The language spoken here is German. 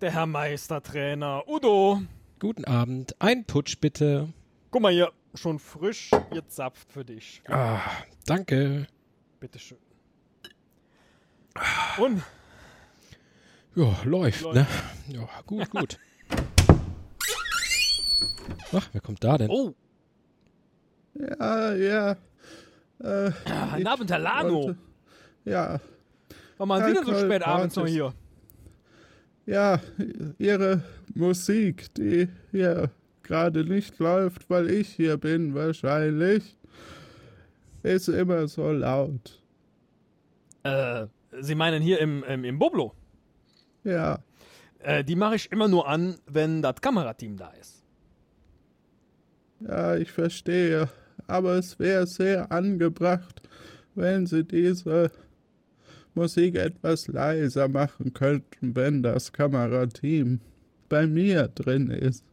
der Herr Meistertrainer. Udo, Guten Abend. Ein Putsch bitte. guck mal hier, schon frisch gezapft für dich. Ah, danke. Bitteschön. Und, Ja, läuft, Läuft. ne? Ja, gut, gut. Ach, wer kommt da denn? oh, Ja, ja. Äh, ah, guten Abend, Herr Lano. wollte- Ja, Was machen Sie denn so spät abends noch hier? Ja, Ihre Musik, die hier gerade nicht läuft, weil ich hier bin, wahrscheinlich, ist immer so laut. Äh, Sie meinen hier im, im, im Boblo? Ja, Äh, die mache ich immer nur an, wenn das Kamerateam da ist. ja, ich verstehe. Aber es wäre sehr angebracht, wenn Sie diese Musik etwas leiser machen könnten, wenn das Kamerateam bei mir drin ist.